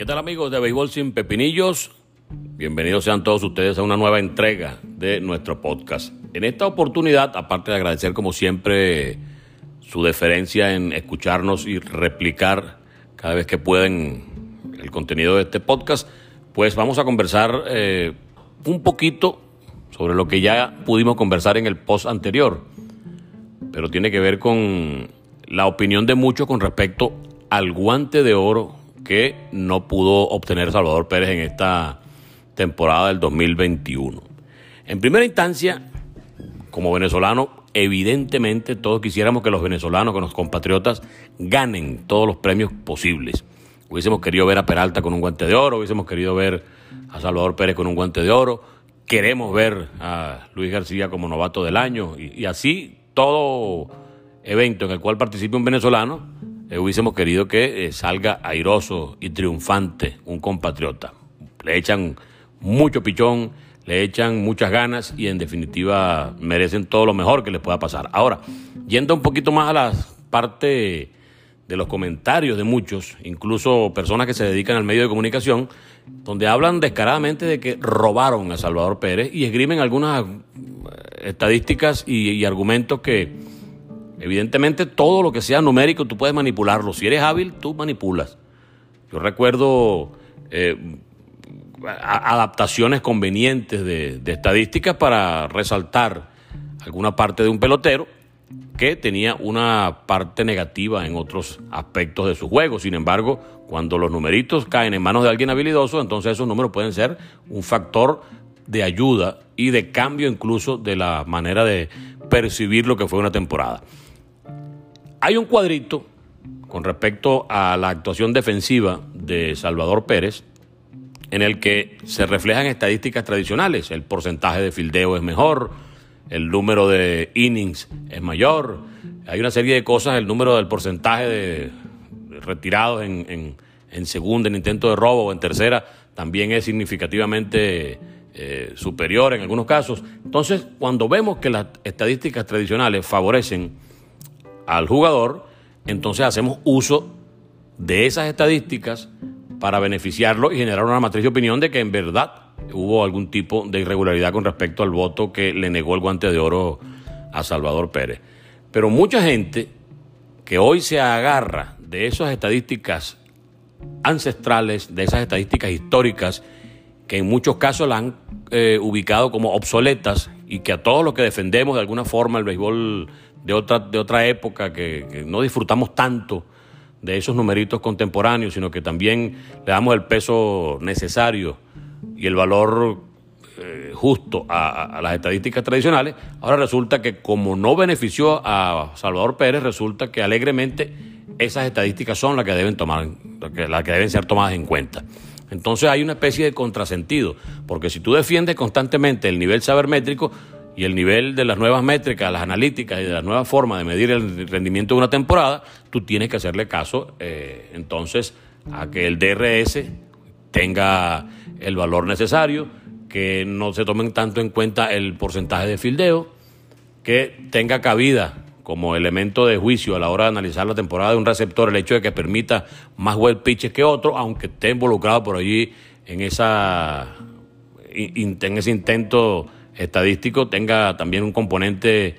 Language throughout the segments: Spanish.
¿Qué tal amigos de Béisbol sin pepinillos? Bienvenidos sean todos ustedes a una nueva entrega de nuestro podcast. En esta oportunidad, aparte de agradecer como siempre su deferencia en escucharnos y replicar cada vez que pueden el contenido de este podcast, pues vamos a conversar eh, un poquito sobre lo que ya pudimos conversar en el post anterior, pero tiene que ver con la opinión de muchos con respecto al guante de oro que no pudo obtener Salvador Pérez en esta temporada del 2021. En primera instancia, como venezolano, evidentemente todos quisiéramos que los venezolanos, que los compatriotas ganen todos los premios posibles. Hubiésemos querido ver a Peralta con un guante de oro, hubiésemos querido ver a Salvador Pérez con un guante de oro, queremos ver a Luis García como novato del año y, así todo evento en el cual participe un venezolano, eh, hubiésemos querido que eh, salga airoso y triunfante un compatriota. Le echan mucho pichón, le echan muchas ganas y en definitiva merecen todo lo mejor que les pueda pasar. Ahora, yendo un poquito más a la parte de los comentarios de muchos, incluso personas que se dedican al medio de comunicación, donde hablan descaradamente de que robaron a Salvador Pérez y esgrimen algunas eh, estadísticas y, argumentos que evidentemente todo lo que sea numérico tú puedes manipularlo. Si eres hábil, tú manipulas. Yo recuerdo eh, adaptaciones convenientes de, estadísticas para resaltar alguna parte de un pelotero que tenía una parte negativa en otros aspectos de su juego. Sin embargo, cuando los numeritos caen en manos de alguien habilidoso, entonces esos números pueden ser un factor de ayuda y de cambio incluso de la manera de percibir lo que fue una temporada. Hay un cuadrito con respecto a la actuación defensiva de Salvador Pérez en el que se reflejan estadísticas tradicionales. El porcentaje de fildeo es mejor, el número de innings es mayor, hay una serie de cosas, el número del porcentaje de retirados en, segunda, en intento de robo o en tercera, también es significativamente eh, superior en algunos casos. Entonces, cuando vemos que las estadísticas tradicionales favorecen al jugador, entonces hacemos uso de esas estadísticas para beneficiarlo y generar una matriz de opinión de que en verdad hubo algún tipo de irregularidad con respecto al voto que le negó el guante de oro a Salvador Pérez. Pero mucha gente que hoy se agarra de esas estadísticas ancestrales, de esas estadísticas históricas, que en muchos casos la han eh, ubicado como obsoletas y que a todos los que defendemos de alguna forma el béisbol de otra, de otra época, que no disfrutamos tanto, de esos numeritos contemporáneos, sino que también le damos el peso necesario y el valor eh, justo a, las estadísticas tradicionales, ahora resulta que como no benefició a Salvador Pérez, resulta que alegremente esas estadísticas son las que deben tomar, las que deben ser tomadas en cuenta. Entonces hay una especie de contrasentido, porque si tú defiendes constantemente el nivel sabermétrico, y el nivel de las nuevas métricas, las analíticas y de la nueva forma de medir el rendimiento de una temporada, tú tienes que hacerle caso eh, entonces a que el DRS tenga el valor necesario, que no se tomen tanto en cuenta el porcentaje de fildeo, que tenga cabida como elemento de juicio a la hora de analizar la temporada de un receptor el hecho de que permita más well pitches que otro, aunque esté involucrado por allí en, esa, en ese intento estadístico tenga también un componente eh,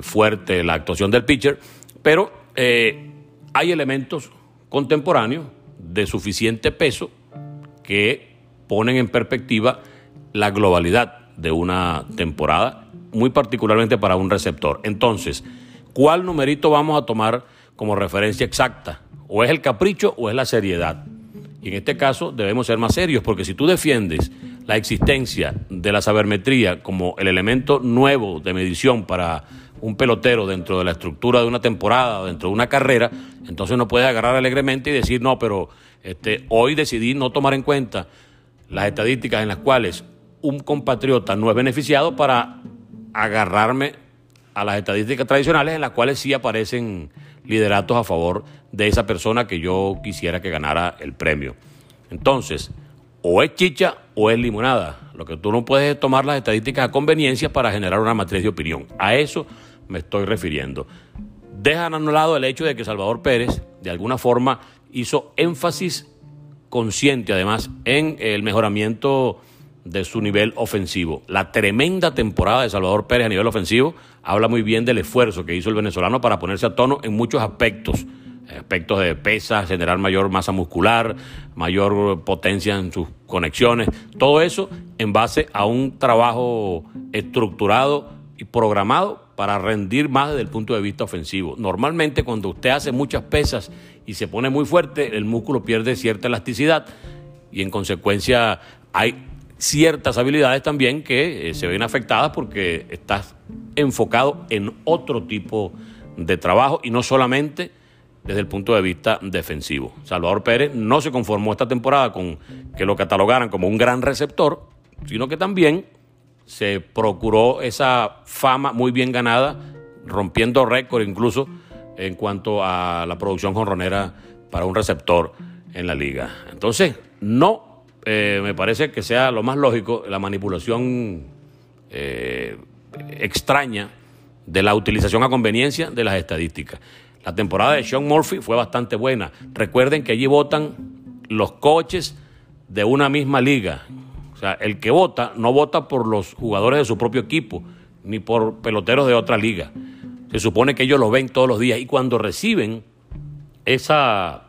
fuerte la actuación del pitcher, pero eh, hay elementos contemporáneos de suficiente peso que ponen en perspectiva la globalidad de una temporada, muy particularmente para un receptor. Entonces, ¿cuál numerito vamos a tomar como referencia exacta? ¿O es el capricho o es la seriedad? Y en este caso debemos ser más serios, porque si tú defiendes la existencia de la sabermetría como el elemento nuevo de medición para un pelotero dentro de la estructura de una temporada dentro de una carrera, entonces no puedes agarrar alegremente y decir, no, pero este, hoy decidí no tomar en cuenta las estadísticas en las cuales un compatriota no es beneficiado para agarrarme a las estadísticas tradicionales en las cuales sí aparecen lideratos a favor de esa persona que yo quisiera que ganara el premio. Entonces, o es chicha o es limonada. Lo que tú no puedes tomar las estadísticas a conveniencia para generar una matriz de opinión. A eso me estoy refiriendo. Dejan a un lado el hecho de que Salvador Pérez, de alguna forma, hizo énfasis consciente, además, en el mejoramiento de su nivel ofensivo. La tremenda temporada de Salvador Pérez a nivel ofensivo habla muy bien del esfuerzo que hizo el venezolano para ponerse a tono en muchos aspectos aspectos de pesa, generar mayor masa muscular, mayor potencia en sus conexiones, todo eso en base a un trabajo estructurado y programado para rendir más desde el punto de vista ofensivo. Normalmente cuando usted hace muchas pesas y se pone muy fuerte, el músculo pierde cierta elasticidad y en consecuencia hay ciertas habilidades también que eh, se ven afectadas porque estás enfocado en otro tipo de trabajo y no solamente desde el punto de vista defensivo. Salvador Pérez no se conformó esta temporada con que lo catalogaran como un gran receptor, sino que también se procuró esa fama muy bien ganada, rompiendo récord incluso en cuanto a la producción jonronera para un receptor en la liga. Entonces, no eh, me parece que sea lo más lógico la manipulación eh, extraña de la utilización a conveniencia de las estadísticas. La temporada de Sean Murphy fue bastante buena. Recuerden que allí votan los coches de una misma liga. O sea, el que vota no vota por los jugadores de su propio equipo, ni por peloteros de otra liga. Se supone que ellos los ven todos los días y cuando reciben esa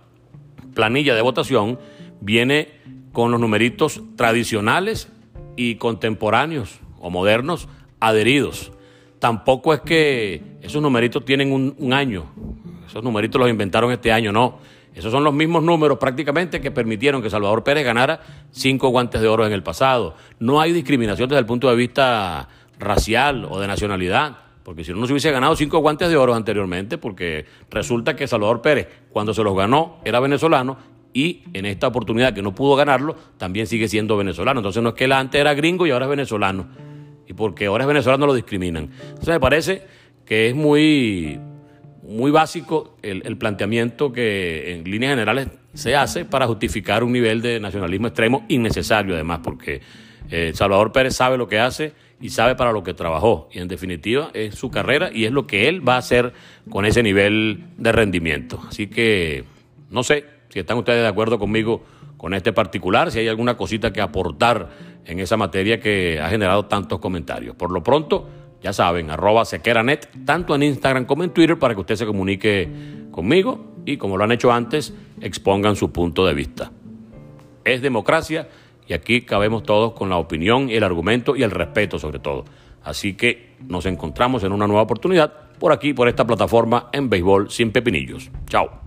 planilla de votación, viene con los numeritos tradicionales y contemporáneos o modernos adheridos. Tampoco es que esos numeritos tienen un, un año, esos numeritos los inventaron este año, no. Esos son los mismos números prácticamente que permitieron que Salvador Pérez ganara cinco guantes de oro en el pasado. No hay discriminación desde el punto de vista racial o de nacionalidad, porque si no, no se hubiese ganado cinco guantes de oro anteriormente, porque resulta que Salvador Pérez, cuando se los ganó, era venezolano y en esta oportunidad que no pudo ganarlo, también sigue siendo venezolano. Entonces no es que él antes era gringo y ahora es venezolano. Y porque ahora es venezolano lo discriminan. Entonces me parece que es muy muy básico el, planteamiento que en líneas generales se hace para justificar un nivel de nacionalismo extremo innecesario además, porque eh, Salvador Pérez sabe lo que hace y sabe para lo que trabajó. Y en definitiva es su carrera y es lo que él va a hacer con ese nivel de rendimiento. Así que no sé si están ustedes de acuerdo conmigo con este particular, si hay alguna cosita que aportar en esa materia que ha generado tantos comentarios. Por lo pronto, ya saben, arroba sequeranet, tanto en Instagram como en Twitter, para que usted se comunique conmigo y, como lo han hecho antes, expongan su punto de vista. Es democracia y aquí cabemos todos con la opinión el argumento y el respeto sobre todo. Así que nos encontramos en una nueva oportunidad por aquí, por esta plataforma en Béisbol Sin Pepinillos. Chao.